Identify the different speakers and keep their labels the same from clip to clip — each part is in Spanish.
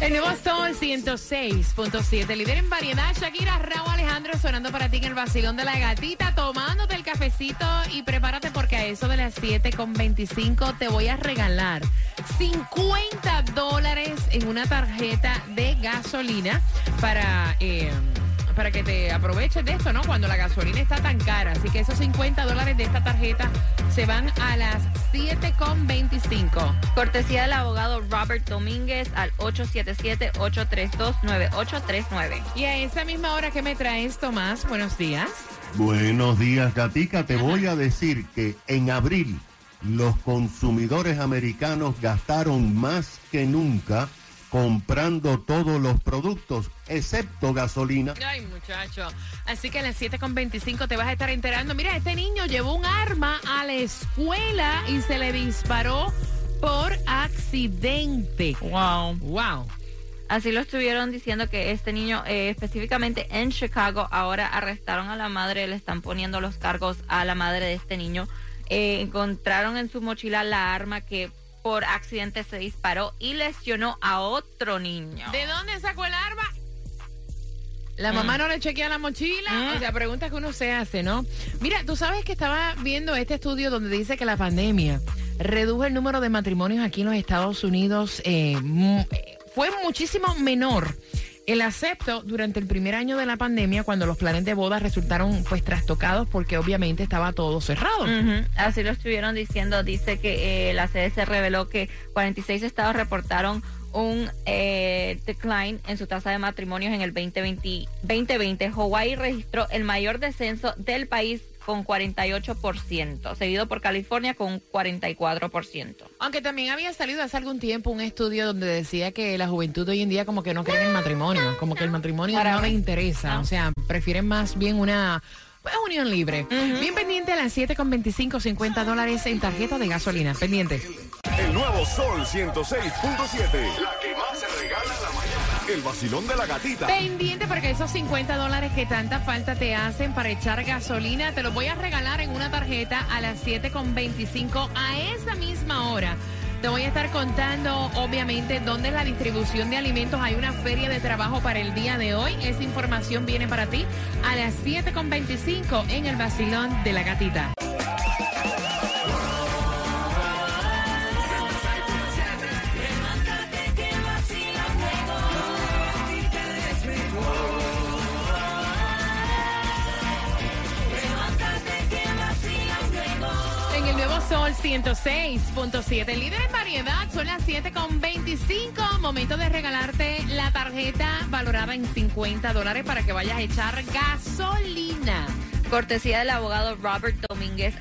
Speaker 1: El nuevo Sol 106.7, líder en variedad. Shakira, Raúl Alejandro sonando para ti en el vacilón de la gatita, tomándote el cafecito y prepárate porque a eso de las 7.25 te voy a regalar 50 dólares en una tarjeta de gasolina para... Eh, para que te aproveches de esto, ¿no? Cuando la gasolina está tan cara. Así que esos 50 dólares de esta tarjeta se van a las 7.25.
Speaker 2: Cortesía del abogado Robert Domínguez al 877-832-9839.
Speaker 1: Y a esa misma hora que me traes, Tomás, buenos días.
Speaker 3: Buenos días, Gatica. Te voy a decir que en abril los consumidores americanos gastaron más que nunca comprando todos los productos, excepto gasolina.
Speaker 1: Ay, muchacho. Así que a las 7.25 te vas a estar enterando. Mira, este niño llevó un arma a la escuela y se le disparó por accidente.
Speaker 2: Wow.
Speaker 1: Wow.
Speaker 2: Así lo estuvieron diciendo que este niño, eh, específicamente en Chicago, ahora arrestaron a la madre, le están poniendo los cargos a la madre de este niño. Eh, encontraron en su mochila la arma que por accidente se disparó y lesionó a otro niño.
Speaker 1: ¿De dónde sacó el arma? La mamá no le chequea la mochila. O sea, preguntas que uno se hace, ¿no? Mira, tú sabes que estaba viendo este estudio donde dice que la pandemia redujo el número de matrimonios aquí en los Estados Unidos. Eh, fue muchísimo menor el acepto durante el primer año de la pandemia cuando los planes de boda resultaron pues trastocados porque obviamente estaba todo cerrado.
Speaker 2: Así lo estuvieron diciendo. Dice que eh, la CDC reveló que 46 estados reportaron un eh, decline en su tasa de matrimonios en el 2020, 2020. Hawaii registró el mayor descenso del país con 48%, seguido por California con 44%.
Speaker 1: Aunque también había salido hace algún tiempo un estudio donde decía que la juventud hoy en día como que no cree en el matrimonio, como que el matrimonio no les interesa, o sea, prefieren más bien una... Pues, unión libre. Bien pendiente a las 7 con 25, 50 dólares en tarjeta de gasolina. Pendiente.
Speaker 4: El nuevo Sol 106.7. La que más se regala en la mañana. El vacilón de la gatita.
Speaker 1: Pendiente porque esos 50 dólares que tanta falta te hacen para echar gasolina, te los voy a regalar en una tarjeta a las 7.25 a esa misma hora. Te voy a estar contando, obviamente, dónde es la distribución de alimentos. Hay una feria de trabajo para el día de hoy. Esa información viene para ti a las 7.25 en el vacilón de la gatita. Sol 106.7, líder en variedad, son las 7.25, momento de regalarte la tarjeta valorada en 50 dólares para que vayas a echar gasolina.
Speaker 2: Cortesía del abogado Robert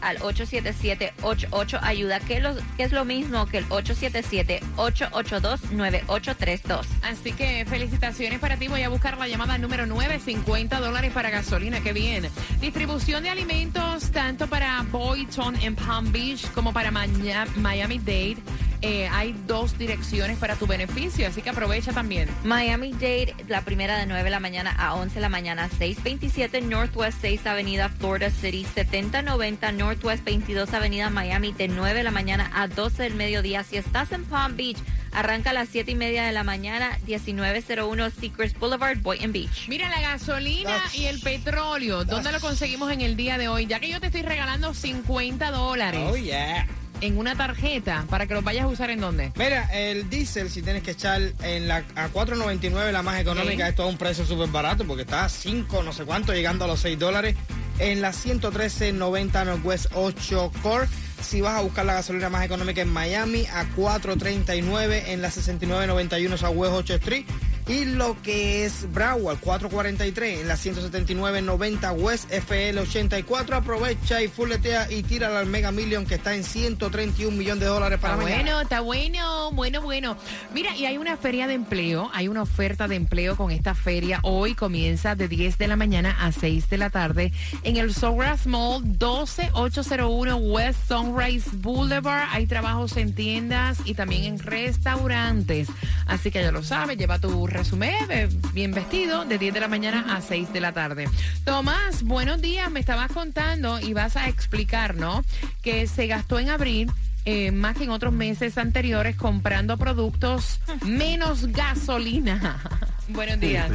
Speaker 2: al 877-88 ayuda, que, que es lo mismo que el 877-882-9832.
Speaker 1: Así que felicitaciones para ti. Voy a buscar la llamada número 9, 50 dólares para gasolina. Qué bien. Distribución de alimentos tanto para Boyton en Palm Beach como para Miami-Dade. Eh, hay dos direcciones para tu beneficio, así que aprovecha también.
Speaker 2: Miami Dade, la primera de 9 de la mañana a 11 de la mañana, 627 Northwest 6 Avenida Florida City, 7090 Northwest 22 Avenida Miami, de 9 de la mañana a 12 del mediodía. Si estás en Palm Beach, Arranca a las 7 y media de la mañana, 1901 Secrets Boulevard, Boynton Beach.
Speaker 1: Mira, la gasolina y el petróleo, ¿dónde lo conseguimos en el día de hoy? Ya que yo te estoy regalando 50 dólares.
Speaker 5: Oh, yeah
Speaker 1: en una tarjeta para que los vayas a usar en dónde?
Speaker 5: Mira, el diésel, si tienes que echar en la a 4.99 la más económica, esto es un precio súper barato porque está a 5 no sé cuánto, llegando a los 6 dólares. En la 113.90 Northwest 8 Core. Si vas a buscar la gasolina más económica en Miami, a 4.39 en la 69.91 Southwest 8 Street y lo que es Broward 443 en la 179.90 West FL 84. Aprovecha y fulletea y tira al Mega Million que está en 131 millones de dólares para
Speaker 1: está Bueno, está bueno, bueno, bueno. Mira, y hay una feria de empleo, hay una oferta de empleo con esta feria. Hoy comienza de 10 de la mañana a 6 de la tarde en el Sunrise Mall 12801 West Sunrise Boulevard. Hay trabajos en tiendas y también en restaurantes. Así que ya lo sabes, lleva tu resumé, eh, bien vestido, de 10 de la mañana a 6 de la tarde. Tomás, buenos días, me estabas contando y vas a explicar, ¿no? Que se gastó en abril eh, más que en otros meses anteriores comprando productos menos gasolina. buenos días.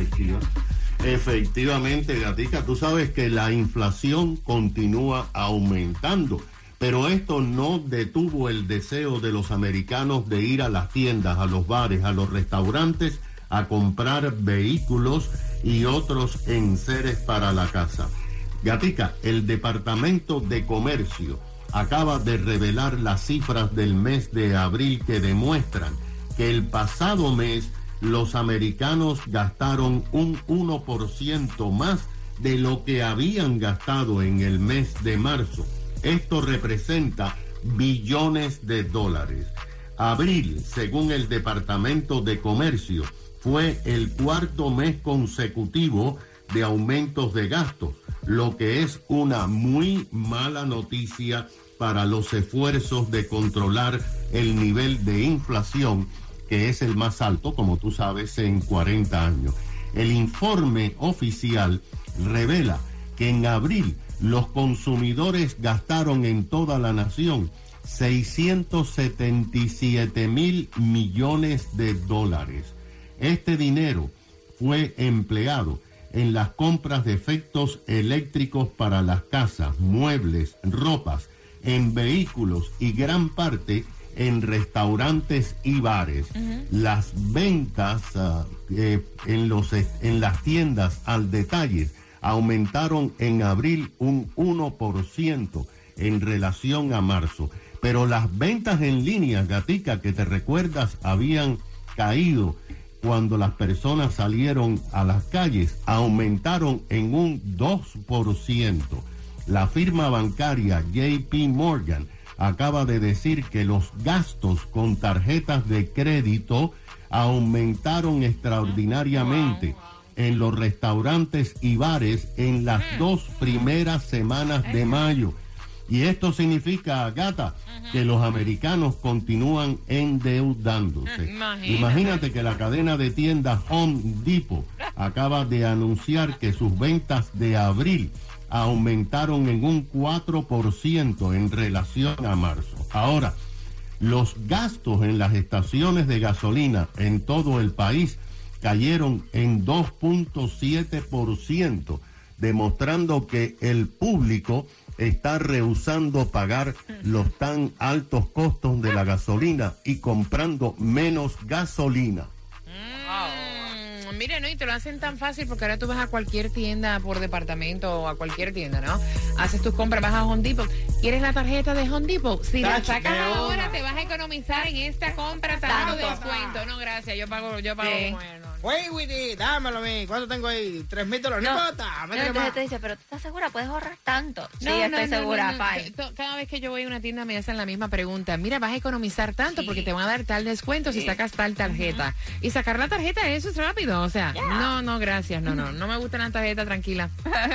Speaker 3: Efectivamente, Gatica, tú sabes que la inflación continúa aumentando, pero esto no detuvo el deseo de los americanos de ir a las tiendas, a los bares, a los restaurantes a comprar vehículos y otros enseres para la casa. Gatica, el Departamento de Comercio acaba de revelar las cifras del mes de abril que demuestran que el pasado mes los americanos gastaron un 1% más de lo que habían gastado en el mes de marzo. Esto representa billones de dólares. Abril, según el Departamento de Comercio, fue el cuarto mes consecutivo de aumentos de gastos, lo que es una muy mala noticia para los esfuerzos de controlar el nivel de inflación que es el más alto, como tú sabes, en 40 años. El informe oficial revela que en abril los consumidores gastaron en toda la nación 677 mil millones de dólares. Este dinero fue empleado en las compras de efectos eléctricos para las casas, muebles, ropas, en vehículos y gran parte en restaurantes y bares. Las ventas ah, eh, en, los, en las tiendas al detalle aumentaron en abril un 1% en relación a marzo. Pero las ventas en línea, Gatica, que te recuerdas, habían caído cuando las personas salieron a las calles, aumentaron en un 2%. La firma bancaria JP Morgan acaba de decir que los gastos con tarjetas de crédito aumentaron extraordinariamente en los restaurantes y bares en las dos primeras semanas de mayo. Y esto significa, gata, que los americanos continúan endeudándose. Imagínate que la cadena de tiendas Home Depot acaba de anunciar que sus ventas de abril aumentaron en un 4% en relación a marzo. Ahora, los gastos en las estaciones de gasolina en todo el país cayeron en 2.7%, demostrando que el público está rehusando pagar los tan altos costos de la gasolina y comprando menos gasolina.
Speaker 1: Mire, no, y te lo hacen tan fácil porque ahora tú vas a cualquier tienda por departamento o a cualquier tienda, ¿no? Haces tus compras, vas a Home Depot. ¿Quieres la tarjeta de Home Depot? Si la sacas ahora, te vas a economizar en esta compra tanto descuento. No, gracias, yo pago, yo pago bueno.
Speaker 5: Wait, Witty, dámelo a mí. ¿Cuánto tengo ahí? ¿Tres mil dólares? No, no
Speaker 2: entonces te dice, pero tú estás segura, puedes ahorrar tanto. Sí, no, estoy segura,
Speaker 1: Cada vez que yo voy a una tienda me hacen la misma pregunta. Mira, vas a economizar tanto porque te van a dar tal descuento si sacas tal tarjeta. Y sacar la tarjeta, eso es rápido. O sea, no, no, gracias. No, no, no me gustan las tarjetas, tranquila.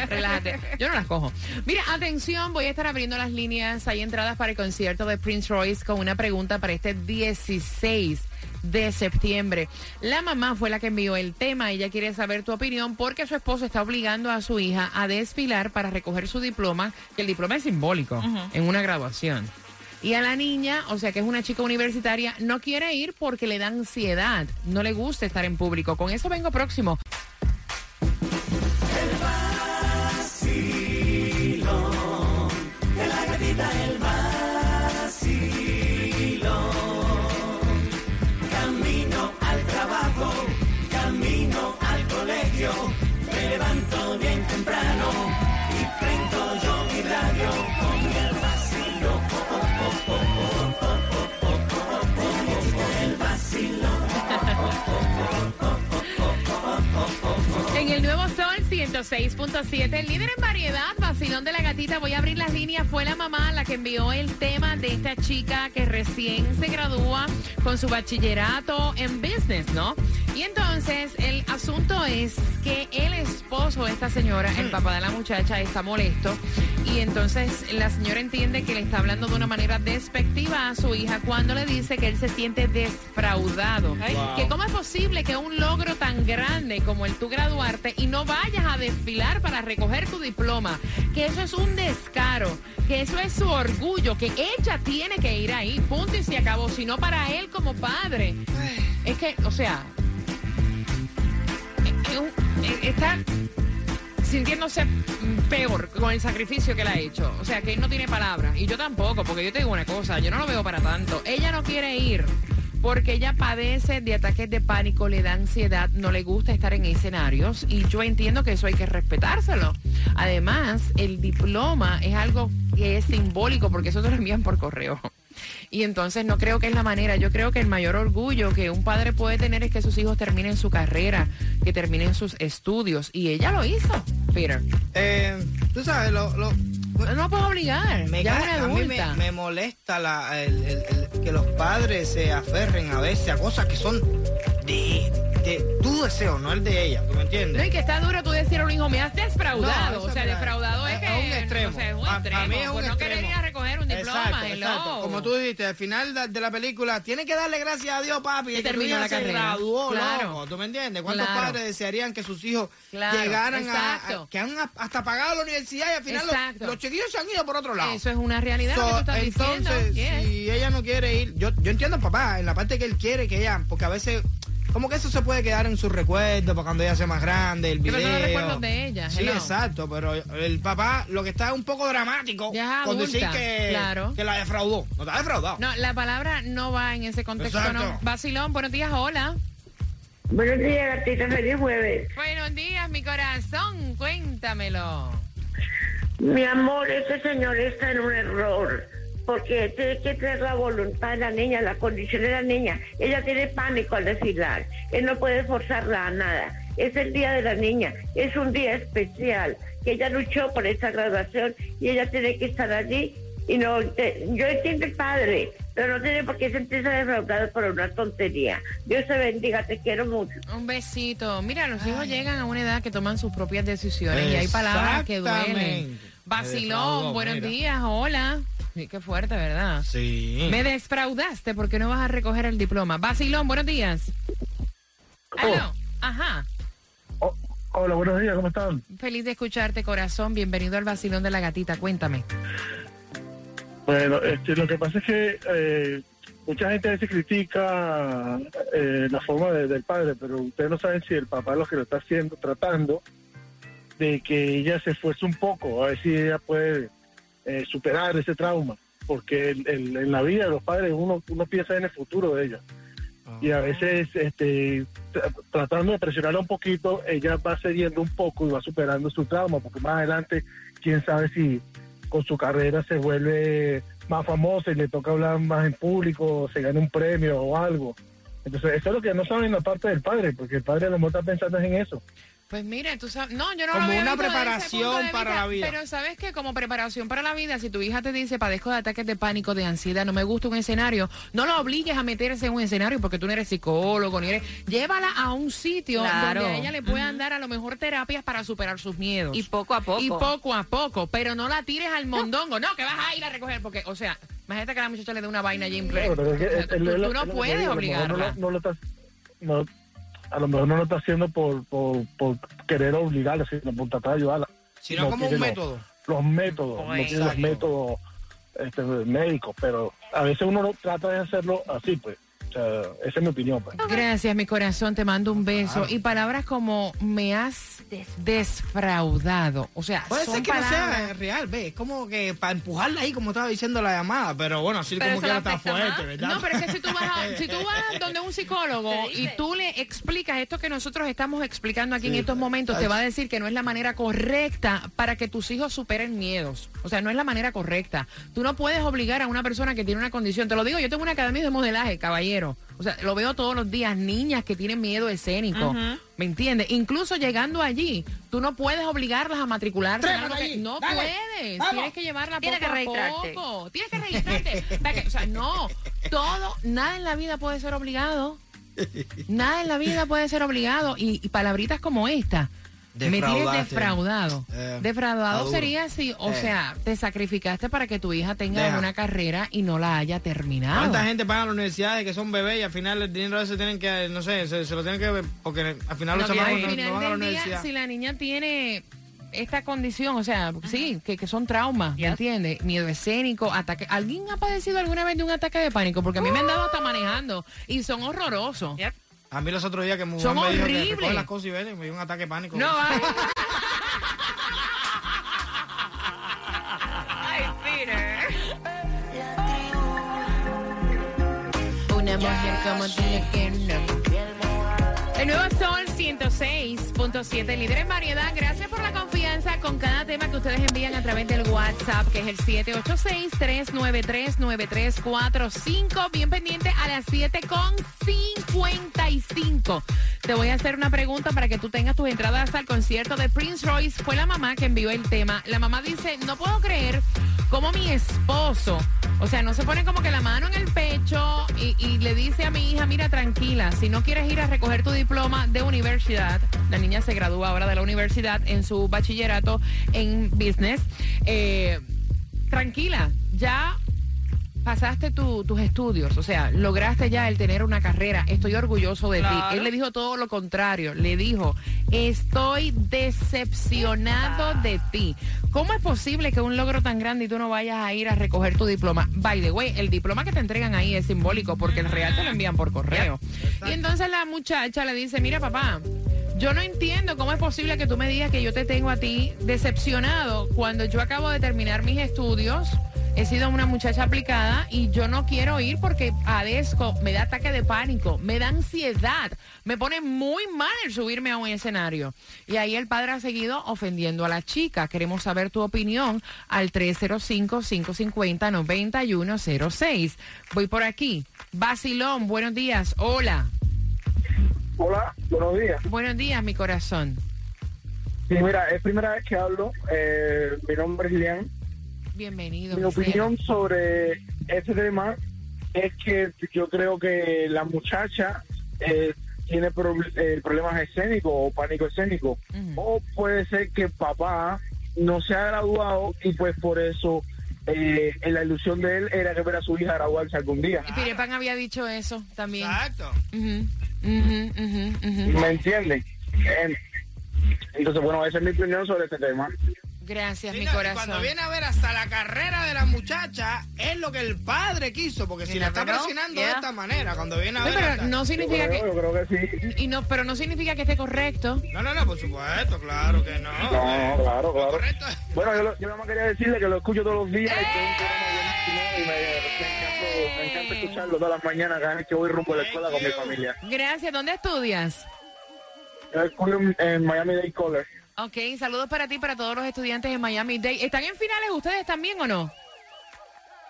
Speaker 1: Relájate. Yo no las cojo. Mira, atención, voy a estar abriendo las líneas. Hay entradas para el concierto de Prince Royce con una pregunta para este 16 de septiembre. La mamá fue la que envió el tema. Ella quiere saber tu opinión porque su esposo está obligando a su hija a desfilar para recoger su diploma, que el diploma es simbólico en una graduación. Y a la niña, o sea que es una chica universitaria, no quiere ir porque le da ansiedad, no le gusta estar en público. Con eso vengo próximo. 106.7, el líder en variedad, vacilón de la gatita. Voy a abrir las líneas. Fue la mamá la que envió el tema de esta chica que recién se gradúa con su bachillerato en business, ¿no? Y entonces el asunto es que el esposo de esta señora, el papá de la muchacha, está molesto. Y entonces la señora entiende que le está hablando de una manera despectiva a su hija cuando le dice que él se siente defraudado. Que cómo es posible que un logro tan grande como el tú graduarte y no vayas a desfilar para recoger tu diploma, que eso es un descaro, que eso es su orgullo, que ella tiene que ir ahí, punto y se acabó, sino para él como padre. Es que, o sea, está sintiéndose peor con el sacrificio que le ha hecho. O sea, que él no tiene palabras. Y yo tampoco, porque yo te digo una cosa, yo no lo veo para tanto. Ella no quiere ir porque ella padece de ataques de pánico, le da ansiedad, no le gusta estar en escenarios y yo entiendo que eso hay que respetárselo. Además, el diploma es algo que es simbólico porque eso te lo envían por correo. Y entonces no creo que es la manera. Yo creo que el mayor orgullo que un padre puede tener es que sus hijos terminen su carrera, que terminen sus estudios. Y ella lo hizo, Peter.
Speaker 5: Eh, tú sabes, lo, lo
Speaker 1: no puedo obligar.
Speaker 5: Me,
Speaker 1: ya
Speaker 5: a mí me, molesta la, el, que los padres se aferren a veces a cosas que son de, de tu deseo, no el de ella. ¿Tú me entiendes?
Speaker 1: No, y que está duro tú decir a un hijo, me has defraudado. o sea, defraudado es, que.
Speaker 5: Es un extremo.
Speaker 1: O sea, es un extremo. A, mí es un pues no querer ir a recoger un diploma.
Speaker 5: Exacto, Como tú dijiste, al final de la película, tiene que darle gracias a Dios, papi,
Speaker 1: que terminó la
Speaker 5: se
Speaker 1: carrera.
Speaker 5: graduó, claro. ¿Tú me entiendes? ¿Cuántos padres desearían que sus hijos llegaran a, que han hasta pagado la universidad y al final los, los chiquillos se han ido por otro lado?
Speaker 1: Eso es una realidad que tú estás
Speaker 5: entonces, si ella no quiere ir, yo, yo entiendo, papá, en la parte que él quiere que ella, porque a veces como que eso se puede quedar en su recuerdo para cuando ella sea más grande, el video.
Speaker 1: Pero no recuerdos de ella.
Speaker 5: Sí, exacto, pero el papá lo que está es un poco dramático con decir que, que la defraudó. No está defraudado.
Speaker 1: No, la palabra no va en ese contexto. No. Basilón, buenos días, hola.
Speaker 6: Buenos días, gatita, feliz jueves.
Speaker 1: Buenos días, mi corazón, cuéntamelo.
Speaker 6: Mi amor, ese señor está en un error porque tiene que tener la voluntad de la niña, la condición de la niña. Ella tiene pánico al desfilar, él no puede forzarla a nada. Es el día de la niña, es un día especial, que ella luchó por esa graduación y ella tiene que estar allí. Y no, yo entiendo el padre, pero no tiene por qué sentirse defraudado por una tontería. Dios te bendiga, te quiero mucho.
Speaker 1: Un besito. Mira, los hijos llegan a una edad que toman sus propias decisiones y hay palabras que duelen. Vacilón, buenos días, hola. Qué fuerte, ¿verdad?
Speaker 5: Sí.
Speaker 1: Me desfraudaste porque no vas a recoger el diploma. Basilón, buenos días.
Speaker 7: Oh.
Speaker 1: Ajá.
Speaker 7: Oh, hola, buenos días, ¿cómo están?
Speaker 1: Feliz de escucharte, corazón. Bienvenido al Basilón de la Gatita. Cuéntame.
Speaker 7: Bueno, este, lo que pasa es que eh, mucha gente a veces critica eh, la forma del padre, pero ustedes no saben si el papá es lo que lo está haciendo, tratando de que ella se esfuerce un poco, a ver si ella puede eh, superar ese trauma, porque en la vida de los padres uno, uno piensa en el futuro de ella. Y a ah. veces este, tratando de presionarla un poquito, ella va cediendo un poco y va superando su trauma, porque más adelante, quién sabe si con su carrera se vuelve más famosa y le toca hablar más en público, se gana un premio o algo. Entonces, eso es lo que no saben la parte del padre, porque el padre a lo mejor está pensando en eso.
Speaker 1: Pues mire, tú sabes, no, yo no
Speaker 5: como
Speaker 1: lo veo
Speaker 5: una preparación para la vida.
Speaker 1: Pero sabes que como preparación para la vida, si tu hija te dice padezco de ataques de pánico, de ansiedad, no me gusta un escenario, no la obligues a meterse en un escenario porque tú no eres psicólogo ni eres, llévala a un sitio donde a ella le puedan dar a lo mejor terapias para superar sus miedos.
Speaker 2: Y poco a poco.
Speaker 1: Y poco a poco, pero no la tires al mondongo, no, que vas a ir a recoger porque, o sea, imagínate que a la muchacha le dé una vaina allí en tú, no puedes obligarla.
Speaker 7: No, lo estás, a lo mejor no lo está haciendo por, por, por querer obligarla, sino por tratar de ayudarla.
Speaker 5: Sino como un método.
Speaker 7: Los, métodos, no tiene los métodos este, médicos, pero a veces uno trata de hacerlo así, pues. Sea, esa es mi opinión. Pues.
Speaker 1: Gracias, mi corazón, te mando un beso. Y palabras como me has desfraudado. O sea,
Speaker 5: puede ser que
Speaker 1: no
Speaker 5: sea real, ve, es como que para empujarla ahí, como estaba diciendo la llamada, pero bueno, así como que está fuerte, ¿verdad?
Speaker 1: No, pero es que si tú vas, si tú vas donde un psicólogo y tú le explicas esto que nosotros estamos explicando aquí en estos momentos, te va a decir que no es la manera correcta para que tus hijos superen miedos. O sea, no es la manera correcta. Tú no puedes obligar a una persona que tiene una condición. Te lo digo, yo tengo una academia de modelaje, caballero. O sea, lo veo todos los días, niñas que tienen miedo escénico. ¿Me entiendes? Incluso llegando allí, tú no puedes obligarlas a matricularse. no puedes. Tienes que llevarla poco a poco. Tienes que registrarte. o sea, no. todo, nada en la vida puede ser obligado. Nada en la vida puede ser obligado. Y, y palabritas como esta. Me tienes defraudado.
Speaker 5: Eh,
Speaker 1: defraudado sería si, o
Speaker 5: Eh.
Speaker 1: sea, te sacrificaste para que tu hija tenga
Speaker 5: Deja.
Speaker 1: una carrera y no la haya terminado.
Speaker 5: ¿Cuánta gente paga las universidades que son bebés y al final el dinero ese tienen que, no sé, se, se lo tienen que, porque al final los
Speaker 1: No,
Speaker 5: chamacos no, no van a la
Speaker 1: día,
Speaker 5: universidad.
Speaker 1: si la niña tiene esta condición, o sea, sí, que, que son traumas, ¿me entiendes? Miedo escénico, ataque. ¿Alguien ha padecido alguna vez de un ataque de pánico? Porque a mí me han dado hasta manejando y son horrorosos.
Speaker 2: Yep.
Speaker 5: A mí los otros días que mi
Speaker 1: Son
Speaker 5: mujer me dijo que
Speaker 1: horribles.
Speaker 5: recoge las cosas y ven, me dio un ataque de pánico.
Speaker 1: No, ay,
Speaker 2: Ay, Peter.
Speaker 1: una mujer como tiene que no. El nuevo Sol 106.7, líder en variedad. Gracias por la confianza con cada tema que ustedes envían a través del WhatsApp, que es el 786-393-9345. Bien pendiente a las 7.55. Te voy a hacer una pregunta para que tú tengas tus entradas al concierto de Prince Royce. Fue la mamá que envió el tema. La mamá dice, no puedo creer cómo mi esposo, o sea, no se pone como que la mano en el pecho y, y le dice a mi hija, mira, tranquila, si no quieres ir a recoger tu diploma de universidad, la niña se gradúa ahora de la universidad en su bachillerato en business, eh, tranquila, ya pasaste tu- tus estudios, o sea, lograste ya el tener una carrera, estoy orgulloso de ti. Él le dijo todo lo contrario, le dijo, estoy decepcionado de ti. ¿Cómo es posible que un logro tan grande y tú no vayas a ir a recoger tu diploma? By the way, el diploma que te entregan ahí es simbólico porque el real te lo envían por correo. Y entonces la muchacha le dice, mira papá, yo no entiendo cómo es posible que tú me digas que yo te tengo a ti decepcionado cuando yo acabo de terminar mis estudios. He sido una muchacha aplicada y yo no quiero ir porque padezco, me da ataque de pánico, me da ansiedad, me pone muy mal el subirme a un escenario. Y ahí el padre ha seguido ofendiendo a la chica. Queremos saber tu opinión al 305-550-9106. Voy por aquí. Basilón, buenos días. Hola.
Speaker 7: Hola, buenos días.
Speaker 1: Buenos días, mi corazón.
Speaker 7: Sí, mira, es primera vez que hablo. Eh, mi nombre es Lian.
Speaker 1: Bienvenido.
Speaker 7: Mi opinión sobre este tema es que yo creo que la muchacha eh, tiene proble- eh, problemas escénicos o pánico escénico. O puede ser que el papá no se ha graduado y pues por eso eh, la ilusión de él era que ver a su hija graduarse algún día.
Speaker 1: ciela. Pirepan había dicho eso también.
Speaker 5: Exacto.
Speaker 7: ¿Me entienden? En- Entonces, bueno, esa es mi opinión sobre este tema.
Speaker 1: Gracias,
Speaker 5: Sí,
Speaker 1: mi
Speaker 5: no, y
Speaker 1: corazón.
Speaker 5: Cuando viene a ver hasta la carrera de la muchacha, es lo que el padre quiso, porque si
Speaker 2: You
Speaker 5: la está presionando de esta manera, cuando viene a
Speaker 1: No,
Speaker 5: ver.
Speaker 1: pero
Speaker 5: hasta-
Speaker 1: no
Speaker 7: Yo
Speaker 1: significa
Speaker 7: creo,
Speaker 1: que
Speaker 7: yo creo que sí.
Speaker 1: y no, pero no significa que esté correcto.
Speaker 5: No, no, no, por supuesto, claro que no.
Speaker 7: No, claro,
Speaker 5: Lo
Speaker 7: claro.
Speaker 5: correcto.
Speaker 7: Bueno, yo, lo- yo nada más quería decirle que lo escucho todos los días y que y me, me encanta, me encanta escucharlo todas las mañanas cada vez que voy rumbo a la escuela con mi familia.
Speaker 1: Gracias. ¿Dónde estudias?
Speaker 7: Yo en, en Miami Day College.
Speaker 1: Ok, saludos para ti, para todos los estudiantes de Miami Day. ¿Están en finales ustedes también o no?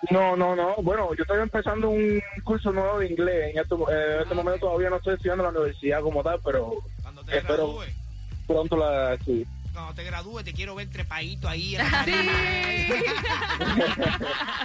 Speaker 7: No, no, no. Bueno, yo estoy empezando un curso nuevo de inglés. En este, eh, en este momento todavía no estoy estudiando en la universidad como tal, pero
Speaker 5: Cuando te
Speaker 7: espero
Speaker 5: gradúes,
Speaker 7: pronto la
Speaker 5: cuando te gradúes, te quiero ver trepadito ahí. en la
Speaker 1: Sí.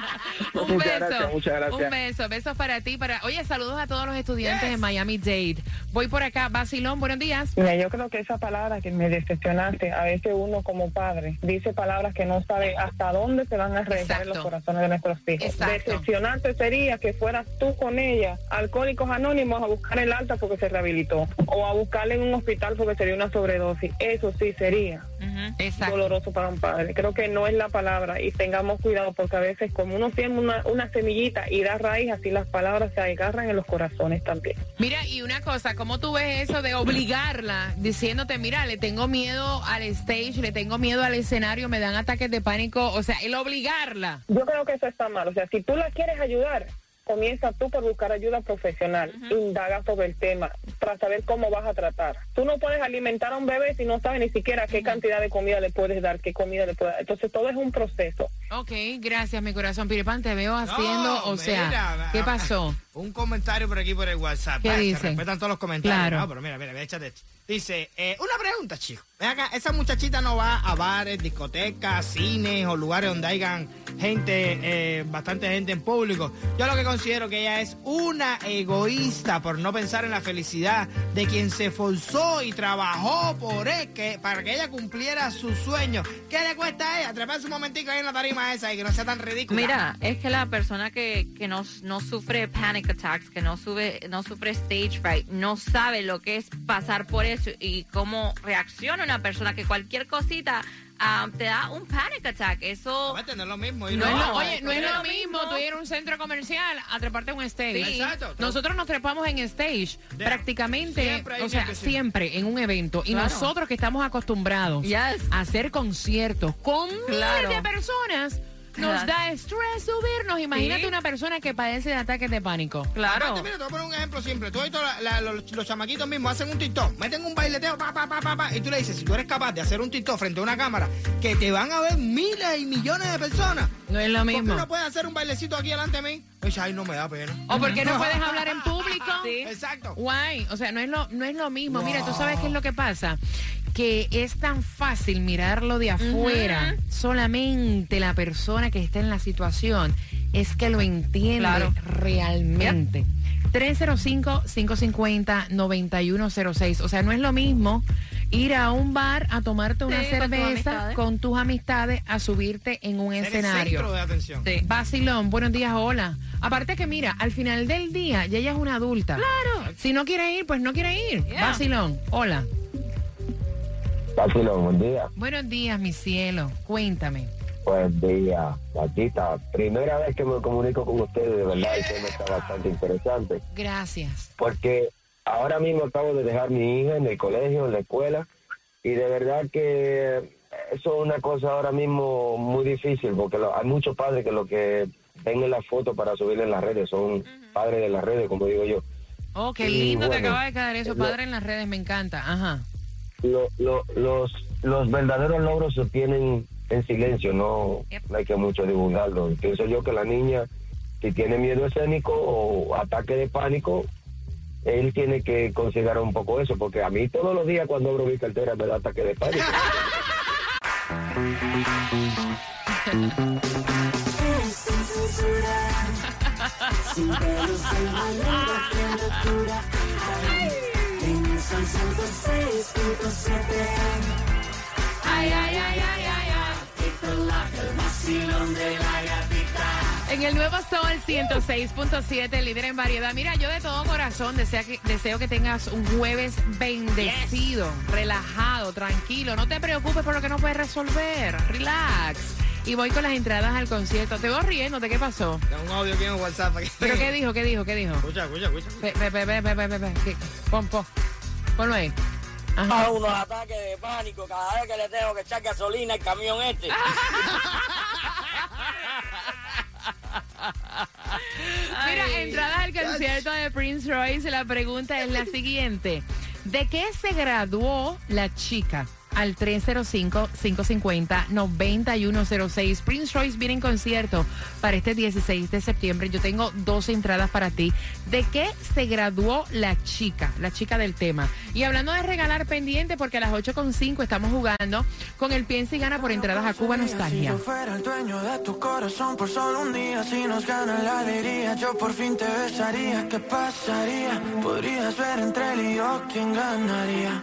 Speaker 1: un
Speaker 7: Muchas
Speaker 1: beso.
Speaker 7: gracias, muchas gracias.
Speaker 1: Un beso. Besos para ti. Para... Oye, saludos a todos los estudiantes de Miami Dade. Voy por acá. Basilón, buenos días.
Speaker 8: Mira, yo creo que esa palabra que me decepcionaste, a veces uno como padre dice palabras que no sabe hasta dónde se van a arreglar en los corazones de nuestros hijos.
Speaker 1: Exacto.
Speaker 8: Decepcionarte sería que fueras tú con ella, alcohólicos anónimos, a buscar el alta porque se rehabilitó, o a buscarle en un hospital porque sería una sobredosis. Eso sí sería
Speaker 1: Exacto.
Speaker 8: doloroso para un padre. Creo que no es la palabra y tengamos cuidado porque a veces como uno tiene una, una semillita y da raíz, así las palabras se agarran en los corazones también.
Speaker 1: Mira, y una cosa, ¿cómo tú ves eso de obligarla diciéndote, mira, le tengo miedo al stage, le tengo miedo al escenario, me dan ataques de pánico? O sea, el obligarla.
Speaker 8: Yo creo que eso está mal. O sea, si tú la quieres ayudar, comienza tú por buscar ayuda profesional. Indaga sobre el tema para saber cómo vas a tratar. Tú no puedes alimentar a un bebé si no sabes ni siquiera qué cantidad de comida le puedes dar, qué comida le puedes dar. Entonces todo es un proceso.
Speaker 1: Ok, gracias, mi corazón. Piripan, te veo haciendo,
Speaker 5: No,
Speaker 1: o sea,
Speaker 5: mira,
Speaker 1: ¿qué
Speaker 5: ah,
Speaker 1: pasó?
Speaker 5: Un comentario por aquí por el WhatsApp.
Speaker 1: ¿Qué
Speaker 5: Ah,
Speaker 1: dice?
Speaker 5: Se respetan todos los comentarios.
Speaker 1: Claro.
Speaker 5: No, pero mira, mira, mira, échate esto. Dice, eh, una pregunta, chico. Acá, esa muchachita no va a bares, discotecas, cines o lugares donde hayan gente, eh, bastante gente en público. Yo lo que considero que ella es una egoísta por no pensar en la felicidad de quien se esforzó y trabajó por él que, para que ella cumpliera sus sueños. ¿Qué le cuesta a ella? Treparse un momentico ahí en la tarima esa y que no sea tan ridícula.
Speaker 2: Mira, es que la persona que, que no, no sufre panic attacks, que no, sube, no sufre stage fright, no sabe lo que es pasar por eso y cómo reacciona una persona que cualquier cosita ah, te da un panic attack. Eso
Speaker 5: no es lo mismo.
Speaker 1: No, es lo- oye, no es lo mismo tú ir a un centro comercial a treparte un stage.
Speaker 5: Sí. Exacto.
Speaker 1: Nosotros nos trepamos en stage prácticamente,
Speaker 5: Siempre
Speaker 1: o sea, siempre en un evento. Y
Speaker 2: Claro.
Speaker 1: nosotros que estamos acostumbrados
Speaker 2: Yes.
Speaker 1: a hacer conciertos con
Speaker 2: Claro.
Speaker 1: miles de personas, nos da estrés subirnos. Imagínate
Speaker 2: Sí.
Speaker 1: una persona que padece de ataques de pánico.
Speaker 2: Claro.
Speaker 5: Aparte, mira, te voy a poner un ejemplo simple. Tú has visto la- la- los, los chamaquitos mismos hacen un TikTok, meten un baileteo, pa, pa, pa, pa, pa, y tú le dices, si tú eres capaz de hacer un TikTok frente a una cámara, que te van a ver miles y millones de personas.
Speaker 1: No es lo
Speaker 5: ¿Por qué
Speaker 1: mismo.
Speaker 5: no puedes hacer un bailecito aquí delante de mí? Y dice, ay, no me da pena.
Speaker 1: ¿O por qué no puedes hablar en público?
Speaker 2: Sí.
Speaker 5: Exacto.
Speaker 1: Guay, o sea, no es lo, no es lo mismo. Mira, tú sabes qué es lo que pasa. Que es tan fácil mirarlo de afuera. Solamente la persona que está en la situación es que lo entiende
Speaker 2: Claro.
Speaker 1: realmente. 305-550-9106. O sea, no es lo mismo ir a un bar a tomarte una
Speaker 2: Sí, con tus
Speaker 1: cerveza con tus amistades a subirte en un
Speaker 5: Ser el
Speaker 1: escenario.
Speaker 5: centro de atención.
Speaker 2: Sí.
Speaker 1: Vacilón, buenos días, hola. Aparte que mira, al final del día ya ella es una adulta.
Speaker 2: Claro.
Speaker 1: Si no quiere ir, pues no quiere ir.
Speaker 2: Yeah.
Speaker 1: Vacilón, hola.
Speaker 9: Vacilón, buen día.
Speaker 1: Buenos días, mi cielo. Cuéntame.
Speaker 9: Buen día, Gatita. Primera vez que me comunico con ustedes, de verdad, el tema está bastante interesante.
Speaker 1: Gracias.
Speaker 9: Porque ahora mismo acabo de dejar mi hija en el colegio, en la escuela, y de verdad que eso es una cosa ahora mismo muy difícil, porque lo- hay muchos padres que lo que ven en la foto para subir en las redes son padres de las redes, como digo yo.
Speaker 1: Oh, qué lindo te
Speaker 9: bueno,
Speaker 1: acaba de quedar eso,
Speaker 9: lo-
Speaker 1: padre, en las redes. Me encanta. Ajá.
Speaker 9: Lo- lo- los, los verdaderos logros se tienen en silencio, no,
Speaker 2: Yep.
Speaker 9: no hay que mucho divulgarlo. Pienso yo que la niña, si tiene miedo escénico o ataque de pánico, él tiene que considerar un poco eso, porque a mí todos los días cuando abro mi cartera me da ataque de pánico.
Speaker 1: Ay, ay, ay, ay, ay, ay. En el nuevo Sol 106.7, líder en variedad. Mira, yo de todo corazón deseo que, deseo que tengas un jueves bendecido, relajado, tranquilo. No te preocupes por lo que no puedes resolver. Relax. Y voy con las entradas al concierto. Te veo riendo, ¿de qué pasó?
Speaker 5: Da un audio aquí en WhatsApp. aquí.
Speaker 1: ¿Pero qué dijo? ¿Qué dijo? ¿Qué dijo?
Speaker 5: Escucha, escucha, escucha.
Speaker 1: Pe, pe, pe, pe, pe, pe, pe, pe. ¿Qué? Pon, pon. Ponlo ahí. Ajá.
Speaker 10: a unos ataques de pánico cada vez que le tengo que echar gasolina al camión este.
Speaker 1: Mira, entradas al concierto de Prince Royce. La pregunta es la siguiente: ¿De qué se graduó la chica? Al 305-550-9106. Prince Royce viene en concierto para este 16 de septiembre. Yo tengo dos entradas para ti. ¿De qué se graduó la chica? La chica del tema. Y hablando de regalar pendiente, porque a las 8.5 estamos jugando con el Piensa y Gana por entradas a Cuba Nostalgia.
Speaker 11: Si yo fuera el dueño de tu corazón por solo un día, si nos gana la alegría, yo por fin te besaría. ¿Qué pasaría? Podrías ver entre él y yo quién ganaría.